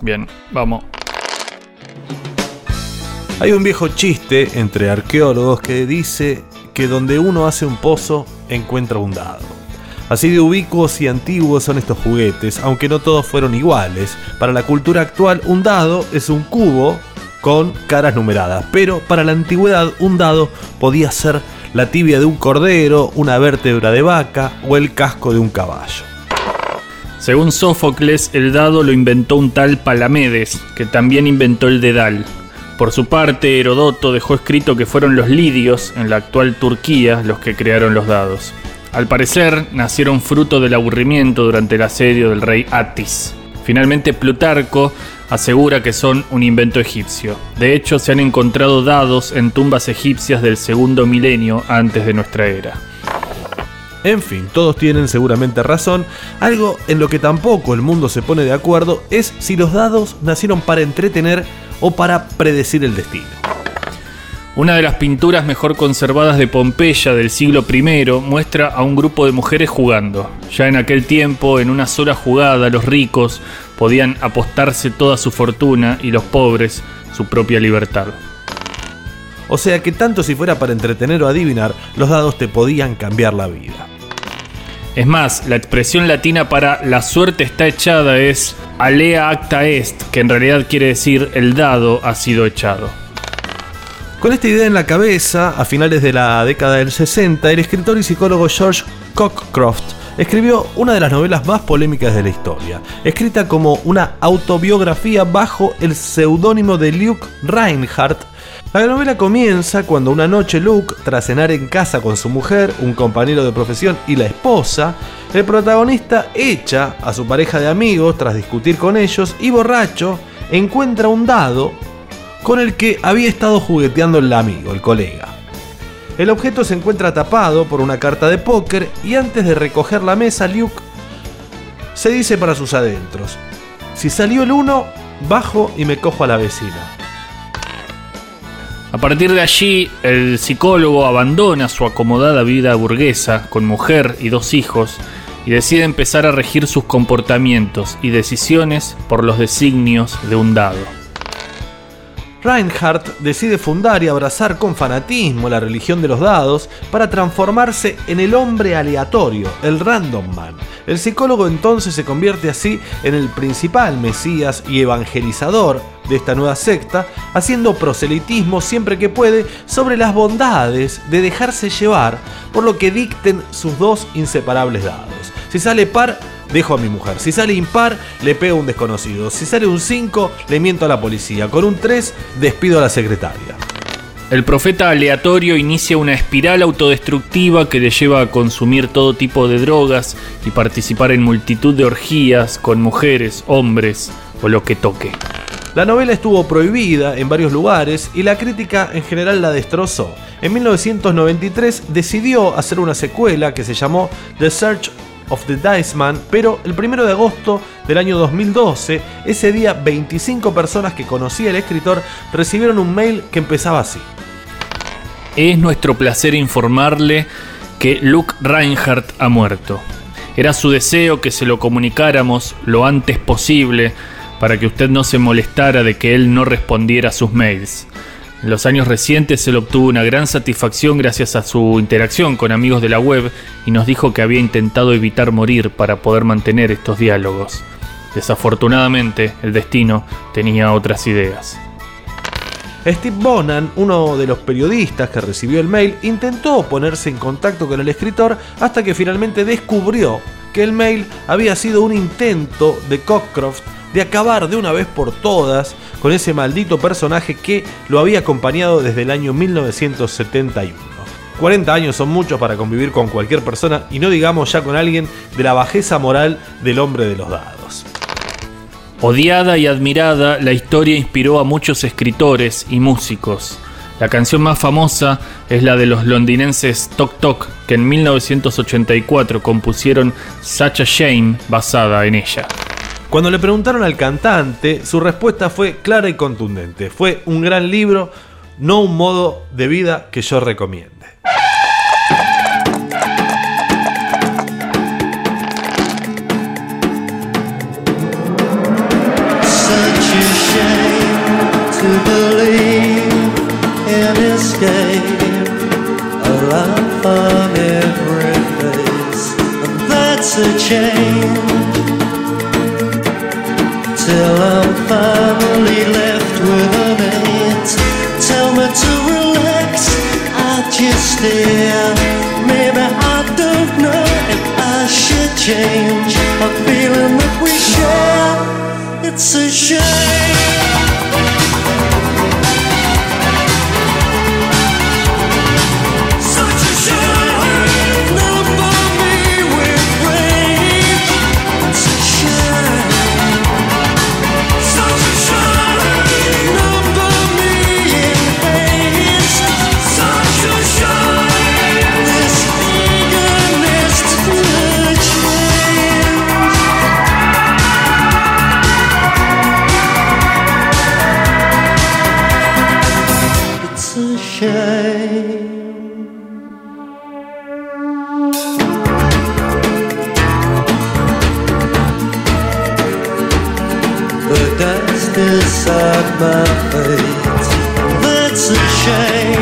Bien, vamos. Hay un viejo chiste entre arqueólogos que dice que donde uno hace un pozo encuentra un dado. Así de ubicuos y antiguos son estos juguetes, aunque no todos fueron iguales. Para la cultura actual, un dado es un cubo con caras numeradas, pero para la antigüedad un dado podía ser la tibia de un cordero, una vértebra de vaca o el casco de un caballo. Según Sófocles, el dado lo inventó un tal Palamedes, que también inventó el dedal. Por su parte, Herodoto dejó escrito que fueron los lidios, en la actual Turquía, los que crearon los dados. Al parecer, nacieron fruto del aburrimiento durante el asedio del rey Atis. Finalmente, Plutarco asegura que son un invento egipcio. De hecho, se han encontrado dados en tumbas egipcias del segundo milenio antes de nuestra era. En fin, todos tienen seguramente razón. Algo en lo que tampoco el mundo se pone de acuerdo es si los dados nacieron para entretener o para predecir el destino. Una de las pinturas mejor conservadas de Pompeya del siglo I muestra a un grupo de mujeres jugando. Ya en aquel tiempo, en una sola jugada, los ricos podían apostarse toda su fortuna y los pobres su propia libertad. O sea que tanto si fuera para entretener o adivinar, los dados te podían cambiar la vida. Es más, la expresión latina para la suerte está echada es alea acta est, que en realidad quiere decir el dado ha sido echado. Con esta idea en la cabeza, a finales de la década del 60, el escritor y psicólogo George Cockcroft escribió una de las novelas más polémicas de la historia, escrita como una autobiografía bajo el seudónimo de Luke Reinhardt. La novela comienza cuando una noche Luke, tras cenar en casa con su mujer, un compañero de profesión y la esposa, el protagonista echa a su pareja de amigos tras discutir con ellos y borracho encuentra un dado con el que había estado jugueteando el amigo, el colega. El objeto se encuentra tapado por una carta de póker y antes de recoger la mesa, Luke se dice para sus adentros, si salió el uno, bajo y me cojo a la vecina. A partir de allí, el psicólogo abandona su acomodada vida burguesa con mujer y dos hijos y decide empezar a regir sus comportamientos y decisiones por los designios de un dado. Reinhardt decide fundar y abrazar con fanatismo la religión de los dados para transformarse en el hombre aleatorio, el Random Man. El psicólogo entonces se convierte así en el principal mesías y evangelizador de esta nueva secta, haciendo proselitismo siempre que puede sobre las bondades de dejarse llevar por lo que dicten sus dos inseparables dados. Si sale par, dejo a mi mujer. Si sale impar, le pego a un desconocido. Si sale un 5, le miento a la policía. Con un 3, despido a la secretaria. El profeta aleatorio inicia una espiral autodestructiva que le lleva a consumir todo tipo de drogas y participar en multitud de orgías con mujeres, hombres o lo que toque. La novela estuvo prohibida en varios lugares y la crítica en general la destrozó. En 1993 decidió hacer una secuela que se llamó The Search of the Dice Man, pero el 1 de agosto del año 2012, ese día 25 personas que conocía el escritor recibieron un mail que empezaba así. Es nuestro placer informarle que Luke Reinhardt ha muerto. Era su deseo que se lo comunicáramos lo antes posible para que usted no se molestara de que él no respondiera a sus mails. En los años recientes él obtuvo una gran satisfacción gracias a su interacción con amigos de la web y nos dijo que había intentado evitar morir para poder mantener estos diálogos. Desafortunadamente, el destino tenía otras ideas. Steve Bonan, uno de los periodistas que recibió el mail, intentó ponerse en contacto con el escritor hasta que finalmente descubrió que el mail había sido un intento de Cockcroft de acabar de una vez por todas con ese maldito personaje que lo había acompañado desde el año 1971. 40 años son muchos para convivir con cualquier persona y no digamos ya con alguien de la bajeza moral del hombre de los dados. Odiada y admirada, la historia inspiró a muchos escritores y músicos. La canción más famosa es la de los londinenses Tok Tok, que en 1984 compusieron Such a Shame basada en ella. Cuando le preguntaron al cantante, su respuesta fue clara y contundente. Fue un gran libro, no un modo de vida que yo recomiende. till I'm finally left with a minute. Tell me to relax, I just stare. Maybe I don't know if I should change a feeling that we share. It's a shame. shine. The dust is my fate. That's a shame.